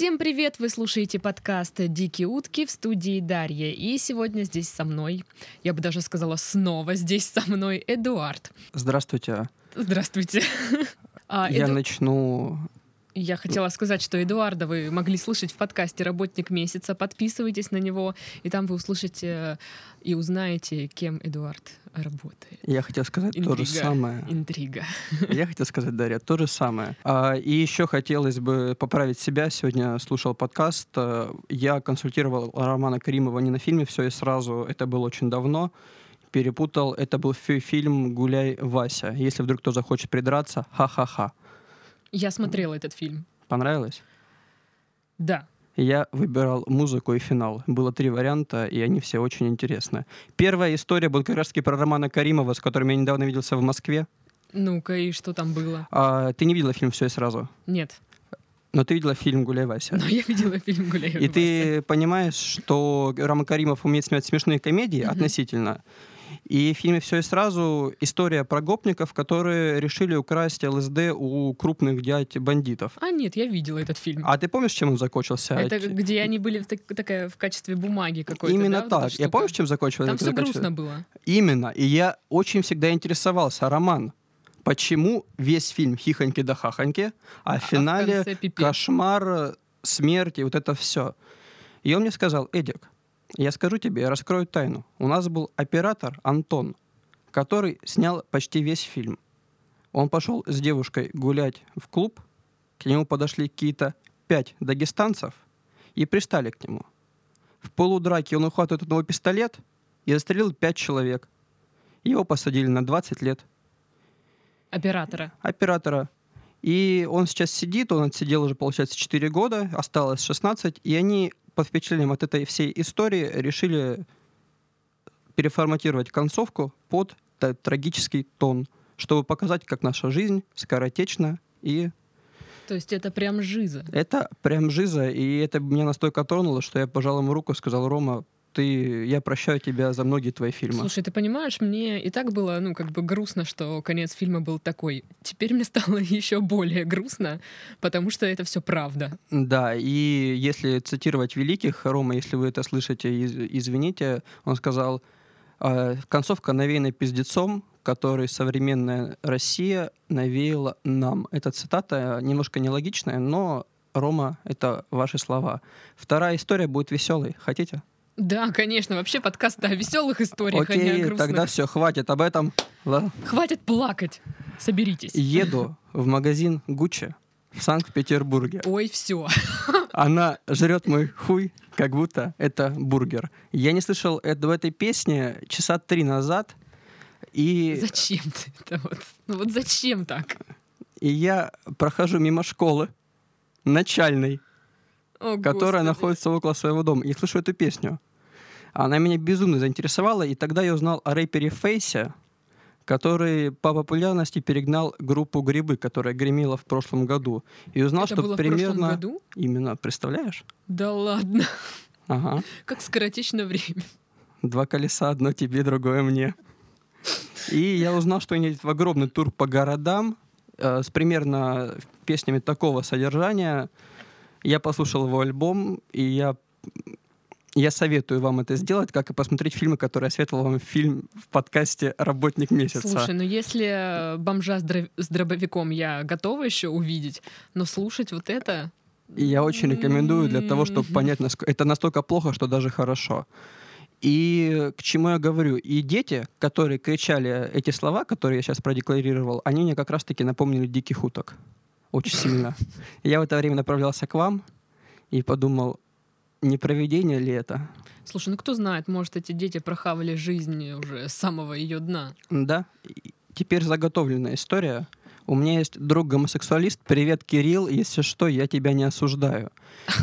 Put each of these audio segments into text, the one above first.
Всем привет! Вы слушаете подкаст «Дикие утки» в студии Дарья. И сегодня здесь со мной, я бы даже сказала снова здесь со мной, Эдуард. Здравствуйте. Здравствуйте. А, я Эду... начну я хотела сказать, что Эдуарда вы могли слышать в подкасте «Работник месяца». Подписывайтесь на него, и там вы услышите и узнаете, кем Эдуард работает. Я хотел сказать Интрига. то же самое. Интрига. Я хотел сказать, Дарья, то же самое. А, и еще хотелось бы поправить себя. Сегодня слушал подкаст. Я консультировал Романа Каримова не на фильме «Все и сразу». Это было очень давно перепутал. Это был фильм «Гуляй, Вася». Если вдруг кто захочет придраться, ха-ха-ха. Я смотрела этот фильм. Понравилось? Да. Я выбирал музыку и финал. Было три варианта, и они все очень интересные. Первая история была как раз-таки про Романа Каримова, с которым я недавно виделся в Москве. Ну-ка, и что там было? А, ты не видела фильм «Все и сразу»? Нет. Но ты видела фильм «Гуляй, Вася». Но я видела фильм «Гуляй, Вася». И ты понимаешь, что Роман Каримов умеет снимать смешные комедии mm-hmm. относительно, и в фильме «Все и сразу» история про гопников, которые решили украсть ЛСД у крупных дядь бандитов. А нет, я видела этот фильм. А ты помнишь, чем он закончился? Это где они были в, так, такая, в качестве бумаги какой-то, Именно да, так. Вот я помню, чем закончился? Там все грустно было. Именно. И я очень всегда интересовался. Роман, почему весь фильм хихоньки да хахоньки, а, а в финале в кошмар, смерть и вот это все. И он мне сказал, Эдик, я скажу тебе, я раскрою тайну. У нас был оператор Антон, который снял почти весь фильм. Он пошел с девушкой гулять в клуб, к нему подошли какие-то пять дагестанцев и пристали к нему. В полудраке он ухватывает одного пистолет и застрелил пять человек. Его посадили на 20 лет. Оператора. Оператора. И он сейчас сидит, он отсидел уже, получается, 4 года, осталось 16, и они под впечатлением от этой всей истории решили переформатировать концовку под трагический тон, чтобы показать, как наша жизнь скоротечна и то есть это прям жиза? Это прям жиза, и это меня настолько тронуло, что я пожал ему руку и сказал, Рома, ты, я прощаю тебя за многие твои фильмы. Слушай, ты понимаешь, мне и так было, ну, как бы грустно, что конец фильма был такой. Теперь мне стало еще более грустно, потому что это все правда. Да, и если цитировать великих, Рома, если вы это слышите, из, извините, он сказал, «А, концовка навеяна пиздецом, который современная Россия навеяла нам. Эта цитата немножко нелогичная, но Рома, это ваши слова. Вторая история будет веселой. Хотите? Да, конечно. Вообще подкаст о веселых историях, Окей, а не о грустных. тогда все, хватит об этом. Хватит плакать. Соберитесь. Еду в магазин Гуччи в Санкт-Петербурге. Ой, все. Она жрет мой хуй, как будто это бургер. Я не слышал это в этой песне часа три назад. И... Зачем ты это вот? Ну вот зачем так? И я прохожу мимо школы начальной, О, которая находится около своего дома, и слышу эту песню. Она меня безумно заинтересовала, и тогда я узнал о рэпере Фейсе, который по популярности перегнал группу Грибы, которая гремела в прошлом году. И узнал, Это что было примерно... в прошлом году? Именно, представляешь? Да ладно. Ага. Как скоротечно время. Два колеса, одно тебе, другое мне. И я узнал, что они едут в огромный тур по городам э, с примерно песнями такого содержания. Я послушал его альбом, и я я советую вам это сделать, как и посмотреть фильмы, которые я советовал вам фильм в подкасте «Работник месяца». Слушай, ну если бомжа с, дро- с дробовиком я готова еще увидеть, но слушать вот это... И я очень рекомендую для того, чтобы понять, насколько это настолько плохо, что даже хорошо. И к чему я говорю? И дети, которые кричали эти слова, которые я сейчас продекларировал, они мне как раз-таки напомнили «Диких уток». Очень сильно. Я в это время направлялся к вам и подумал, не проведение ли это? Слушай, ну кто знает, может, эти дети прохавали жизнь уже с самого ее дна. Да. Теперь заготовленная история. У меня есть друг-гомосексуалист. Привет, Кирилл. Если что, я тебя не осуждаю.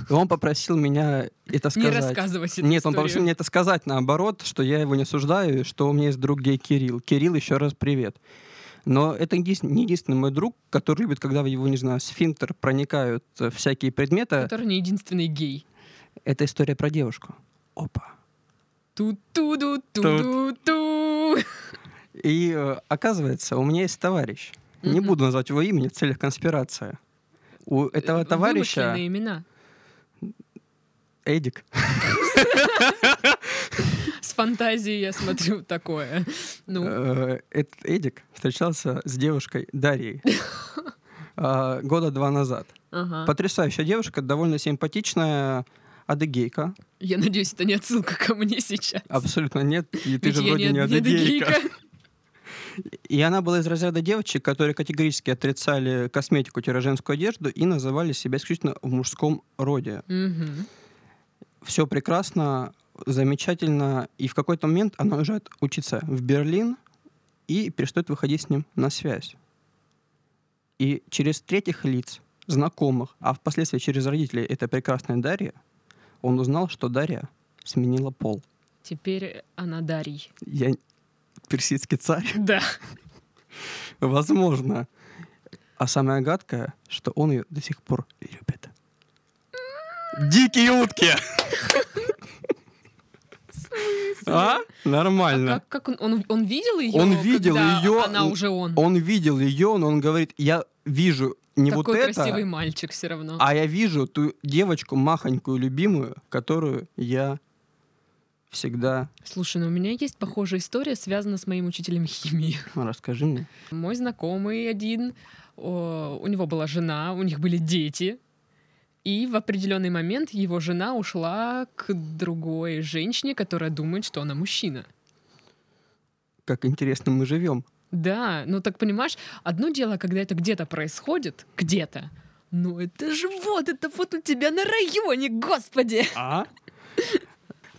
И он попросил меня это сказать. Не рассказывать Нет, он попросил мне это сказать наоборот, что я его не осуждаю, что у меня есть друг гей Кирилл. Кирилл, еще раз привет. Но это не единственный мой друг, который любит, когда в его, не знаю, сфинктер проникают э, всякие предметы. Который не единственный гей. Это история про девушку. Опа. Ту-ту-ду-ту-ду-ту. И э, оказывается, у меня есть товарищ. Не буду назвать его имени в целях конспирации. У этого товарища... имена. Эдик. С фантазией я смотрю такое. Ну. Э, этот Эдик встречался с девушкой Дарьей а, года два назад. Потрясающая девушка, довольно симпатичная, адыгейка. Я надеюсь, это не отсылка ко мне сейчас. Абсолютно нет, и ты Ведь же вроде не не ад- не адыгейка. И она была из разряда девочек, которые категорически отрицали косметику-женскую одежду и называли себя исключительно в мужском роде. Мгм. Все прекрасно, замечательно. И в какой-то момент она уезжает учиться в Берлин и перестает выходить с ним на связь. И через третьих лиц, знакомых, а впоследствии через родителей этой прекрасной Дарьи, он узнал, что Дарья сменила пол. Теперь она Дарий. Я персидский царь, Да. возможно. А самое гадкое, что он ее до сих пор любит. Дикие утки! А? Нормально. Как, как он, он, он видел ее? Он видел её, Она уже он. Он видел ее, но он говорит, я вижу не Такой вот это, красивый мальчик все равно. а я вижу ту девочку махонькую, любимую, которую я всегда... Слушай, ну у меня есть похожая история, связана с моим учителем химии. Ну, Расскажи мне. Мой знакомый один, о, у него была жена, у них были дети. И в определенный момент его жена ушла к другой женщине, которая думает, что она мужчина. Как интересно мы живем. Да, ну так понимаешь, одно дело, когда это где-то происходит, где-то. Ну это же вот, это вот у тебя на районе, господи! А?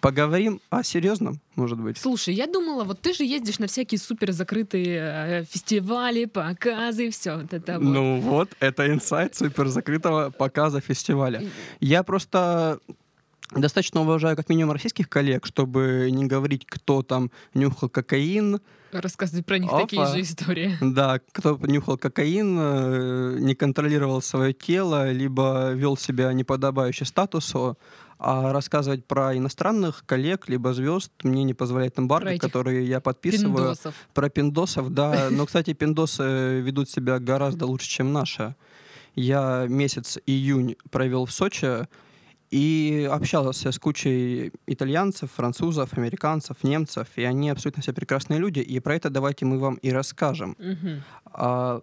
Поговорим о серьезном, может быть. Слушай, я думала, вот ты же ездишь на всякие супер закрытые э, фестивали, показы, все вот это вот. Ну вот, это инсайт супер закрытого показа фестиваля. Я просто достаточно уважаю как минимум российских коллег, чтобы не говорить, кто там нюхал кокаин, Рассказывай про них Опа. такие же истории. да, кто нюхал кокаин, э, не контролировал свое тело, либо вел себя неподобающе статусу. А рассказывать про иностранных коллег, либо звезд мне не позволяет эмбарго, которые я подписываю. Пиндосов. Про пиндосов, да. Но, кстати, пиндосы ведут себя гораздо лучше, чем наши. Я месяц июнь провел в Сочи и общался с кучей итальянцев, французов, американцев, немцев, и они абсолютно все прекрасные люди, и про это давайте мы вам и расскажем. Мгм. А,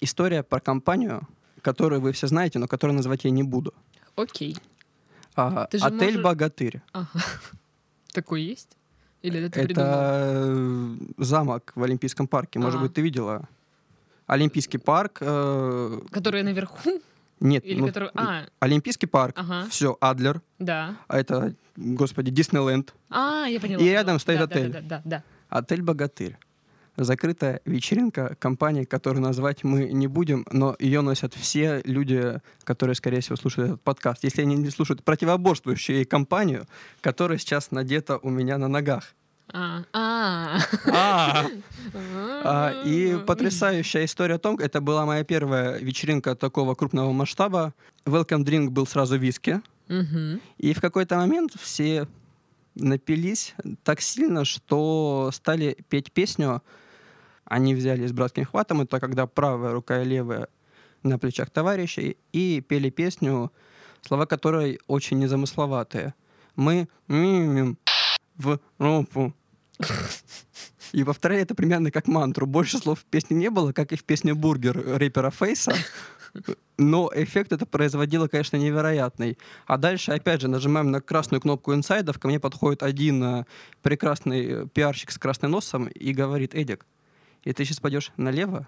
история про компанию, которую вы все знаете, но которую называть я не буду. Окей. А, Ты же отель можешь- «Богатырь». Ага. Такой есть? Или это? Это замок в Олимпийском парке. Может Ага. быть, ты видела? Олимпийский парк. э, Который наверху? Нет, Или ну, который... А, Олимпийский парк. ага, Все, Адлер. да. А это, господи, Диснейленд. А, я поняла. И рядом стоит Да, да, отель. Да, да, да. Отель «Богатырь». Закрытая вечеринка компании, которую назвать мы не будем, но ее носят все люди, которые, скорее всего, слушают этот подкаст. Если они не слушают противоборствующую ей компанию, которая сейчас надета у меня на ногах. А, а. А, И потрясающая история о том, это была моя первая вечеринка такого крупного масштаба. Welcome drink был сразу виски. И в какой-то момент все напились так сильно, что стали петь песню. Они взяли с братским хватом, это когда правая рука и левая на плечах товарищей, и пели песню, слова которой очень незамысловатые. Мы мимим в ропу. И повторяли это примерно как мантру. Больше слов в песне не было, как и в песне «Бургер» рэпера Фейса. Но эффект это производило, конечно, невероятный. А дальше, опять же, нажимаем на красную кнопку инсайдов, ко мне подходит один э, прекрасный э, пиарщик с красным носом и говорит, Эдик, и ты сейчас пойдешь налево,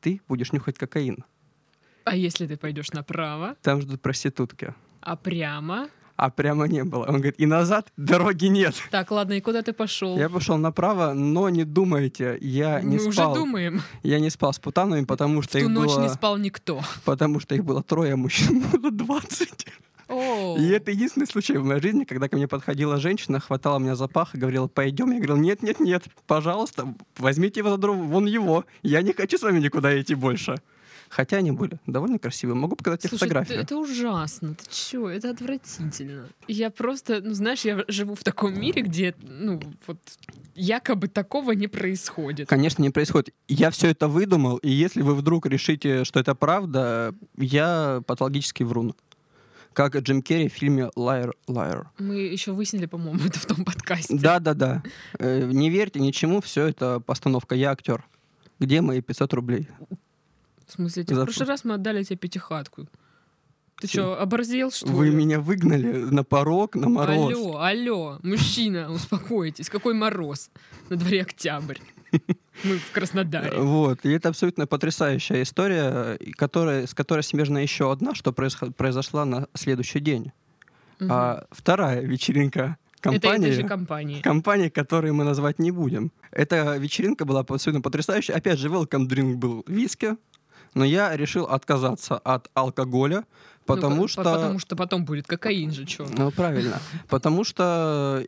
ты будешь нюхать кокаин. А если ты пойдешь направо, Там ждут проститутки. а прямо? А прямо не было. Он говорит, и назад дороги нет. Так, ладно, и куда ты пошел? Я пошел направо, но не думайте, я не Мы спал. уже думаем. Я не спал с путанами, потому В что ту их ночь было... не спал никто. Потому что их было трое, а мужчин было 20. О, И это единственный случай в моей жизни, когда ко мне подходила женщина, хватала меня за пах и говорила, пойдем. Я говорил, нет, нет, нет, пожалуйста, возьмите его за дров, вон его. Я не хочу с вами никуда идти больше. Хотя они были довольно красивые. Могу показать тебе Слушай, фотографию. это, это ужасно. Ты чё? Это отвратительно. Я просто, ну знаешь, я живу в таком мире, где, ну, вот якобы такого не происходит. Конечно, не происходит. Я все это выдумал, и если вы вдруг решите, что это правда, я патологический врун. как Джим Керри в фильме «Liar, Liar». Мы еще выяснили, по-моему, это в том подкасте. Да-да-да. Э, не верьте ничему, все это постановка. Я актер. Где мои 500 рублей? В смысле, в прошлый раз мы отдали тебе пятихатку. Ты что, оборзел, что Вы ли? меня выгнали на порог, на мороз. Алло, алло, мужчина, успокойтесь. Какой мороз? На дворе октябрь. Мы в Краснодаре. Вот. И это абсолютно потрясающая история, которая, с которой смежна еще одна, что произошла на следующий день. Угу. А, вторая вечеринка компании, это же компании. компании, которые мы назвать не будем. Эта вечеринка была абсолютно потрясающая. Опять же, welcome drink был виски, но я решил отказаться от алкоголя, потому ну, что... Потому что потом будет кокаин же, что? Ну, правильно. Потому что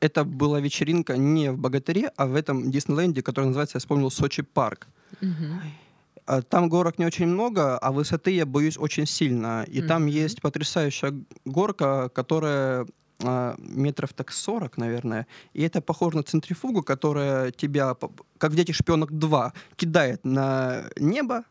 это была вечеринка не в Богатыре, а в этом Диснейленде, который называется, я вспомнил, Сочи парк. Угу. Там горок не очень много, а высоты я боюсь очень сильно. И угу. там есть потрясающая горка, которая а, метров так 40, наверное. И это похоже на центрифугу, которая тебя, как в «Детях шпионок 2», кидает на небо,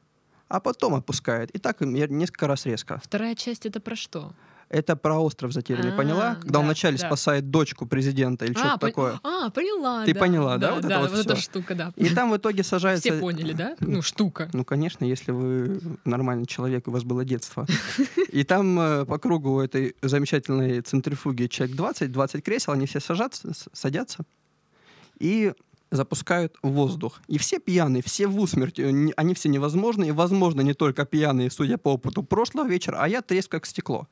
а потом отпускает. И так несколько раз резко. Вторая часть это про что? Это про остров затерянный, а, поняла? Когда да, он вначале да. спасает дочку президента или а, что-то такое. А, поняла. Ты да, поняла, да? Да, вот да, это вот, вот эта штука, да. И там в итоге сажается... Все поняли, да? Ну, штука. Ну, конечно, если вы нормальный человек, у вас было детство. И там э, по кругу этой замечательной центрифуги человек 20, 20 кресел, они все сажатся, садятся. И запускают в воздух. И все пьяные, все в усмерть. Они все невозможны. И, возможно, не только пьяные, судя по опыту прошлого вечера, а я треск как стекло.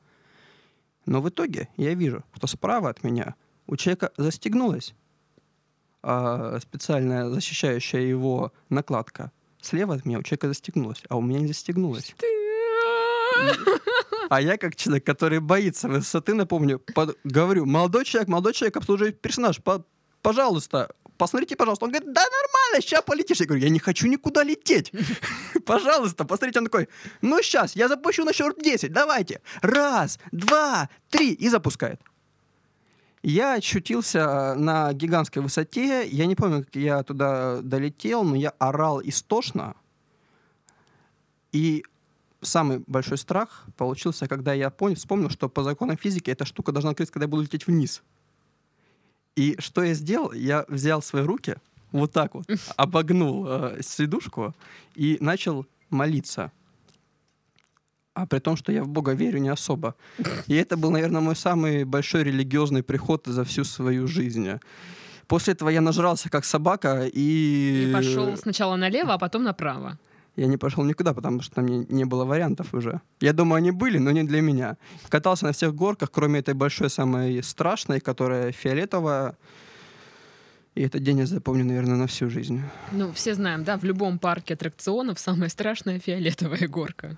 Но в итоге я вижу, что справа от меня у человека застегнулась а, специальная защищающая его накладка. Слева от меня у человека застегнулась, а у меня не застегнулась. А я, как человек, который боится высоты, напомню, под, говорю, молодой человек, молодой человек, обслуживает персонаж, по, пожалуйста, посмотрите, пожалуйста. Он говорит, да нормально, сейчас полетишь. Я говорю, я не хочу никуда лететь. Пожалуйста, посмотрите. Он такой, ну сейчас, я запущу на счет 10, давайте. Раз, два, три. И запускает. Я очутился на гигантской высоте. Я не помню, как я туда долетел, но я орал истошно. И самый большой страх получился, когда я понял, вспомнил, что по законам физики эта штука должна открыться, когда я буду лететь вниз. И что я сделал? Я взял свои руки, вот так вот, обогнул э, сидушку и начал молиться. А при том, что я в Бога верю не особо. И это был, наверное, мой самый большой религиозный приход за всю свою жизнь. После этого я нажрался как собака и... И пошел сначала налево, а потом направо я не пошел никуда, потому что там не, не было вариантов уже. Я думаю, они были, но не для меня. Катался на всех горках, кроме этой большой, самой страшной, которая фиолетовая. И этот день я запомню, наверное, на всю жизнь. Ну, все знаем, да, в любом парке аттракционов самая страшная фиолетовая горка.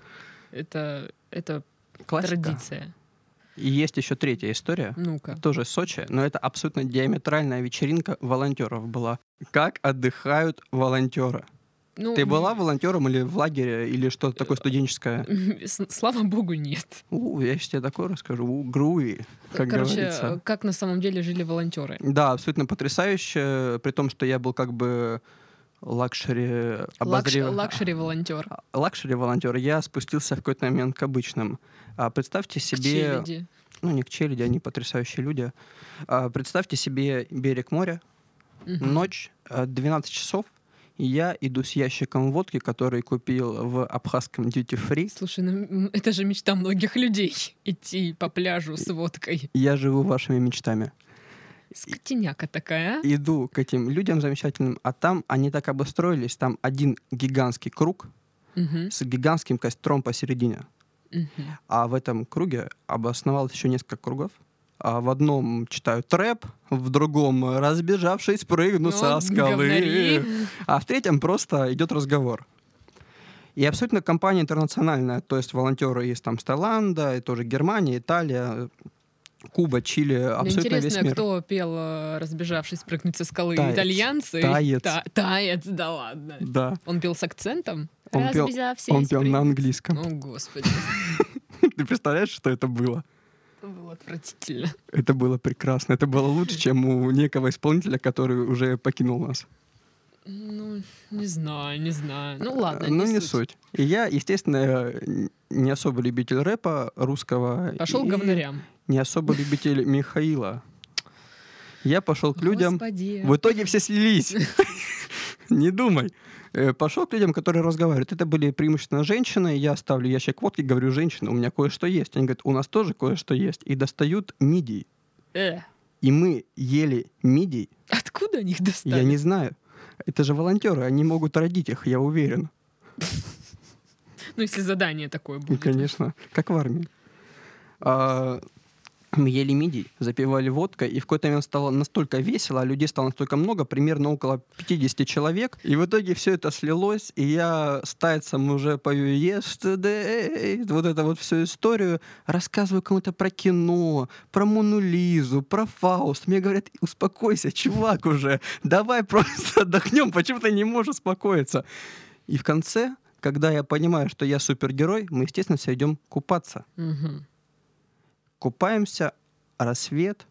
Это, это Классика. традиция. И есть еще третья история. Ну-ка. Тоже Сочи, но это абсолютно диаметральная вечеринка волонтеров была. Как отдыхают волонтеры? Ну, Ты была волонтером или в лагере, или что-то такое студенческое? Слава богу, нет. У, я сейчас тебе такое расскажу. У, груи, как Короче, говорится. как на самом деле жили волонтеры? Да, абсолютно потрясающе, при том, что я был как бы luxury обозрев... Лакшери волонтер. Лакшери волонтер. Я спустился в какой-то момент к обычным. А представьте себе... К челяди. Ну, не к челяди, они потрясающие люди. А, представьте себе берег моря, угу. ночь, 12 часов, я иду с ящиком водки, который купил в абхазском duty free. Слушай, ну это же мечта многих людей идти по пляжу с водкой. Я живу вашими мечтами. Скотиняка такая. А? Иду к этим людям замечательным, а там они так обустроились, там один гигантский круг угу. с гигантским костром посередине. Угу. А в этом круге обосновалось еще несколько кругов а в одном читаю трэп, в другом разбежавшись прыгну ну, со скалы, говнари. а в третьем просто идет разговор. И абсолютно компания интернациональная, то есть волонтеры есть там с Таиланда, и тоже Германия, Италия, Куба, Чили, абсолютно Интересно, весь мир. кто пел э, «Разбежавшись прыгнуть со скалы»? Таец. Итальянцы? Таец. Та таец, да ладно. Да. Он пел с акцентом? Он пел, он пел на английском. О, Господи. Ты представляешь, что это было? Это было отвратительно. Это было прекрасно. Это было лучше, чем у некого исполнителя, который уже покинул нас. Ну, не знаю, не знаю. Ну ладно. Ну, не, не суть. суть. И я, естественно, не особо любитель рэпа русского. Пошел и говнарям. Не особо любитель Михаила. Я пошел к людям. Господи. В итоге все слились. Не думай. Э, пошел к людям, которые разговаривают. Это были преимущественно женщины. Я ставлю ящик водки, говорю, женщины, у меня кое-что есть. Они говорят, у нас тоже кое-что есть. И достают мидий. Э. И мы ели мидий. Откуда они их достали? Я не знаю. Это же волонтеры, они могут родить их, я уверен. Ну, если задание такое будет. Конечно, как в армии. Мы ели мидий, запивали водкой, и в какой-то момент стало настолько весело, а людей стало настолько много, примерно около 50 человек, и в итоге все это слилось, и я с тайцем уже пою yesterday, вот это вот всю историю, рассказываю кому-то про кино, про Мону Лизу, про Фауст. Мне говорят, успокойся, чувак уже, давай просто отдохнем, почему ты не можешь успокоиться? И в конце, когда я понимаю, что я супергерой, мы, естественно, все идем купаться. Угу купаемся, рассвет,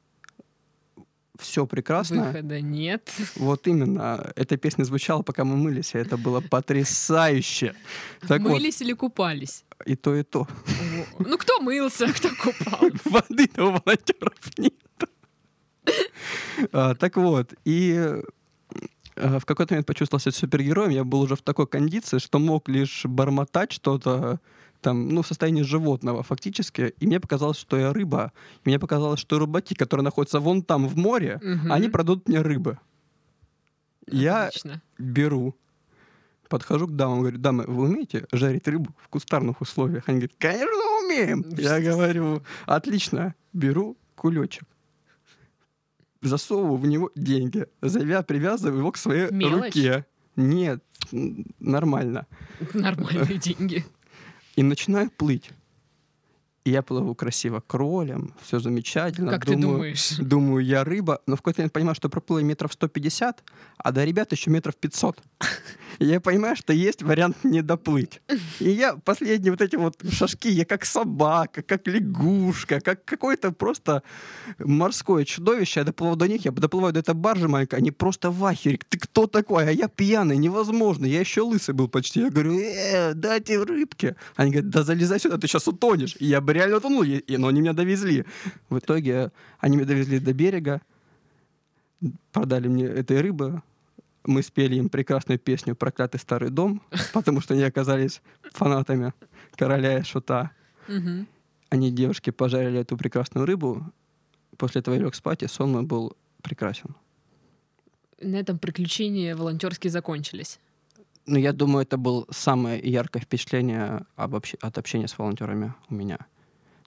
все прекрасно. Выхода нет. Вот именно. Эта песня звучала, пока мы мылись, и это было потрясающе. Так мылись вот, или купались? И то, и то. Ну, кто мылся, кто купался? Воды-то у волонтеров нет. А, так вот, и а, в какой-то момент почувствовал себя супергероем. Я был уже в такой кондиции, что мог лишь бормотать что-то, там, ну, в состоянии животного фактически. И мне показалось, что я рыба. И мне показалось, что рыбаки, которые находятся вон там в море, угу. они продадут мне рыбы. Я беру, подхожу к дамам, говорю, дамы, вы умеете жарить рыбу в кустарных условиях? Они говорят, конечно, умеем. Я говорю, отлично, беру кулечек засовываю в него деньги, завя, привязываю его к своей Мелочь. руке. Нет, нормально. Нормальные деньги и начинаю плыть. И я плыву красиво кролем, все замечательно. Как думаю, ты думаешь? Думаю, я рыба, но в какой-то момент понимаю, что проплыл метров 150, а до ребят еще метров 500. И я понимаю, что есть вариант не доплыть. И я последние вот эти вот шажки, я как собака, как лягушка, как какое-то просто морское чудовище. Я доплываю до них, я доплываю до этой баржи маленькой, они просто в ахере. Ты кто такой? А я пьяный, невозможно. Я еще лысый был почти. Я говорю, э, дайте рыбки. Они говорят, да залезай сюда, ты сейчас утонешь. И я бы реально утонул, но они меня довезли. В итоге они меня довезли до берега, продали мне этой рыбы, мы спели им прекрасную песню «Проклятый старый дом», потому что они оказались фанатами короля и шута. Они, девушки, пожарили эту прекрасную рыбу. После этого я лег спать, и сон мой был прекрасен. На этом приключения волонтерские закончились. Ну, я думаю, это было самое яркое впечатление об общ... от общения с волонтерами у меня.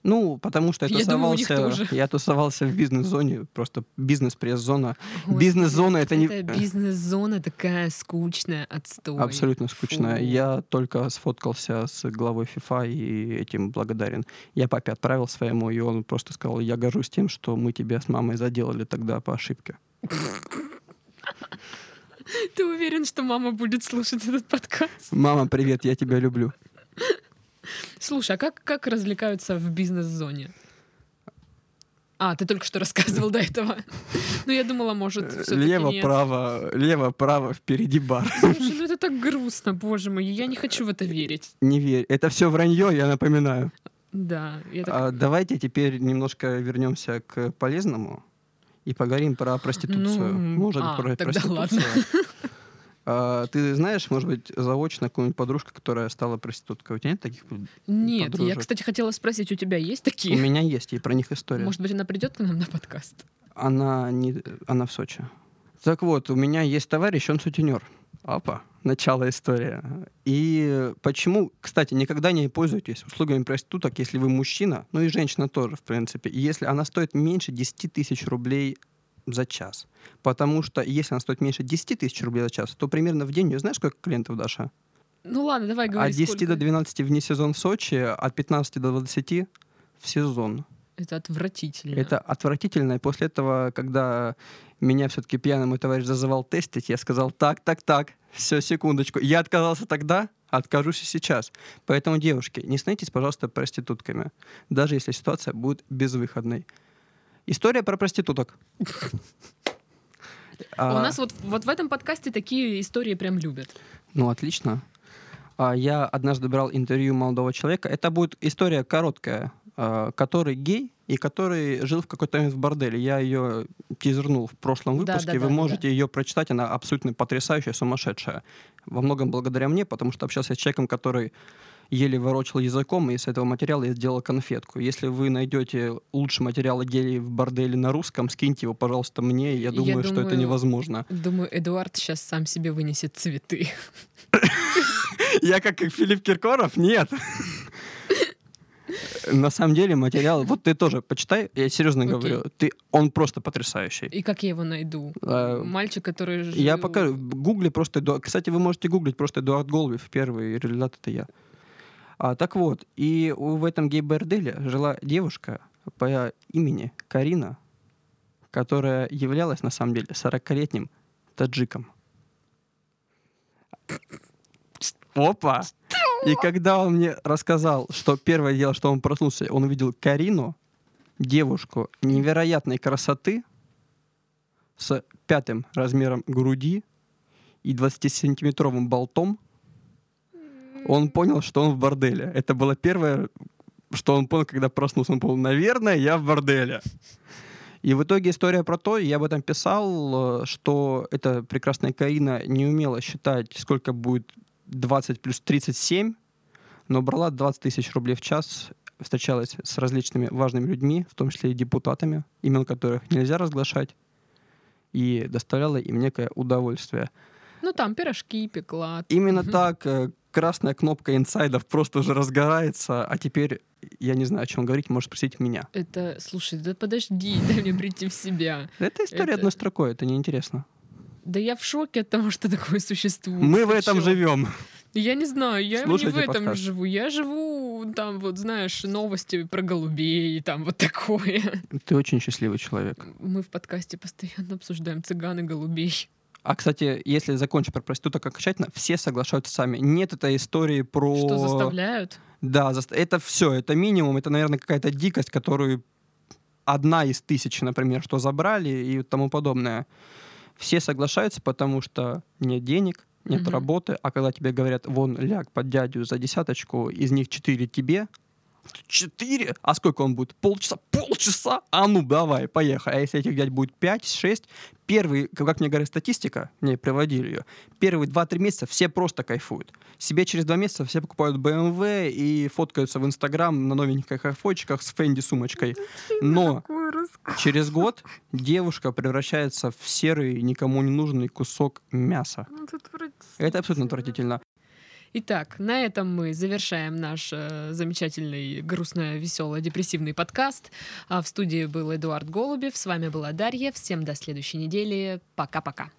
Ну, потому что я, я тусовался, думаю, я тусовался в бизнес-зоне, просто бизнес-пресс-зона. Бизнес-зона это не... бизнес-зона такая скучная, отстой. Абсолютно скучная. Фу. Я только сфоткался с главой ФИФА и этим благодарен. Я папе отправил своему, и он просто сказал, я горжусь тем, что мы тебя с мамой заделали тогда по ошибке. Ты уверен, что мама будет слушать этот подкаст? Мама, привет, я тебя люблю. Слушай, а как, как развлекаются в бизнес-зоне? А, ты только что рассказывал до этого. Ну, я думала, может, Лево-право, лево-право, впереди бар. Слушай, ну это так грустно, боже мой, я не хочу в это верить. Не верь. Это все вранье, я напоминаю. Да. Я так... а, давайте теперь немножко вернемся к полезному и поговорим про проституцию. Ну, Может, а, про тогда проституцию. Ладно. А, ты знаешь, может быть, заочно какую-нибудь подружку, которая стала проституткой? У тебя нет таких Нет, подружек? я, кстати, хотела спросить, у тебя есть такие? У меня есть, и про них история. Может быть, она придет к нам на подкаст? Она, не, она в Сочи. Так вот, у меня есть товарищ, он сутенер. Апа, начало истории. И почему, кстати, никогда не пользуйтесь услугами проституток, если вы мужчина, ну и женщина тоже, в принципе. И если она стоит меньше 10 тысяч рублей за час. Потому что если она стоит меньше 10 тысяч рублей за час, то примерно в день, знаешь, сколько клиентов, Даша? Ну ладно, давай говори. От 10 сколько? до 12 вне сезон в Сочи, от 15 до 20 в сезон. Это отвратительно. Это отвратительно. И после этого, когда меня все-таки пьяный мой товарищ зазывал тестить, я сказал, так, так, так, все, секундочку. Я отказался тогда, откажусь и сейчас. Поэтому, девушки, не становитесь, пожалуйста, проститутками, даже если ситуация будет безвыходной. История про проституток. А... У нас вот, вот в этом подкасте такие истории прям любят. Ну, отлично. А, я однажды брал интервью молодого человека. Это будет история короткая, а, который гей и который жил в какой-то момент в борделе. Я ее тизернул в прошлом выпуске. Да, да, Вы да, можете да. ее прочитать. Она абсолютно потрясающая, сумасшедшая. Во многом благодаря мне, потому что общался с человеком, который еле ворочал языком, и из этого материала я сделал конфетку. Если вы найдете лучший материал гелий в борделе на русском, скиньте его, пожалуйста, мне. Я думаю, я что думаю, это невозможно. Думаю, Эдуард сейчас сам себе вынесет цветы. Я как Филипп Киркоров? Нет. На самом деле материал, вот ты тоже почитай, я серьезно okay. говорю, ты, он просто потрясающий. И как я его найду? А, Мальчик, который... Жил... Я покажу, гугли просто, кстати, вы можете гуглить просто Эдуард Голубев, первый результат это я. А, так вот, и в этом гей-борделе жила девушка по имени Карина, которая являлась на самом деле 40-летним таджиком. Опа! И когда он мне рассказал, что первое дело, что он проснулся, он увидел Карину, девушку невероятной красоты, с пятым размером груди и 20-сантиметровым болтом, он понял, что он в борделе. Это было первое, что он понял, когда проснулся. Он понял, наверное, я в борделе. И в итоге история про то, я об этом писал, что эта прекрасная Карина не умела считать, сколько будет 20 плюс 37, но брала 20 тысяч рублей в час, встречалась с различными важными людьми, в том числе и депутатами, имен которых нельзя разглашать, и доставляла им некое удовольствие. Ну, там пирожки пекла. Именно так. Красная кнопка инсайдов просто уже разгорается, а теперь я не знаю, о чем говорить, можешь спросить меня. Это, слушай, да подожди, дай мне прийти в себя. Это история это... одной строкой, это неинтересно. Да я в шоке от того, что такое существует. Мы в этом живем. Я не знаю, я Слушайте не в этом подкаст. живу. Я живу, там, вот, знаешь, новости про голубей, там, вот такое. Ты очень счастливый человек. Мы в подкасте постоянно обсуждаем цыган и голубей. А, кстати, если закончить про проституток окончательно, все соглашаются сами. Нет этой истории про... Что заставляют? Да, это все, это минимум, это, наверное, какая-то дикость, которую одна из тысяч, например, что забрали и тому подобное. Все соглашаются, потому что нет денег, нет угу. работы, а когда тебе говорят, вон, ляг под дядю за десяточку, из них четыре тебе, Четыре? А сколько он будет? Полчаса? Полчаса? А ну, давай, поехали. А если этих дядь будет пять, шесть? Первый, как мне говорит статистика, мне приводили ее, первые два-три месяца все просто кайфуют. Себе через два месяца все покупают BMW и фоткаются в Инстаграм на новеньких айфончиках с Фэнди сумочкой. Но через год девушка превращается в серый, никому не нужный кусок мяса. Ну, Это абсолютно отвратительно. Итак, на этом мы завершаем наш э, замечательный, грустно-весело-депрессивный подкаст. А в студии был Эдуард Голубев, с вами была Дарья. Всем до следующей недели. Пока-пока.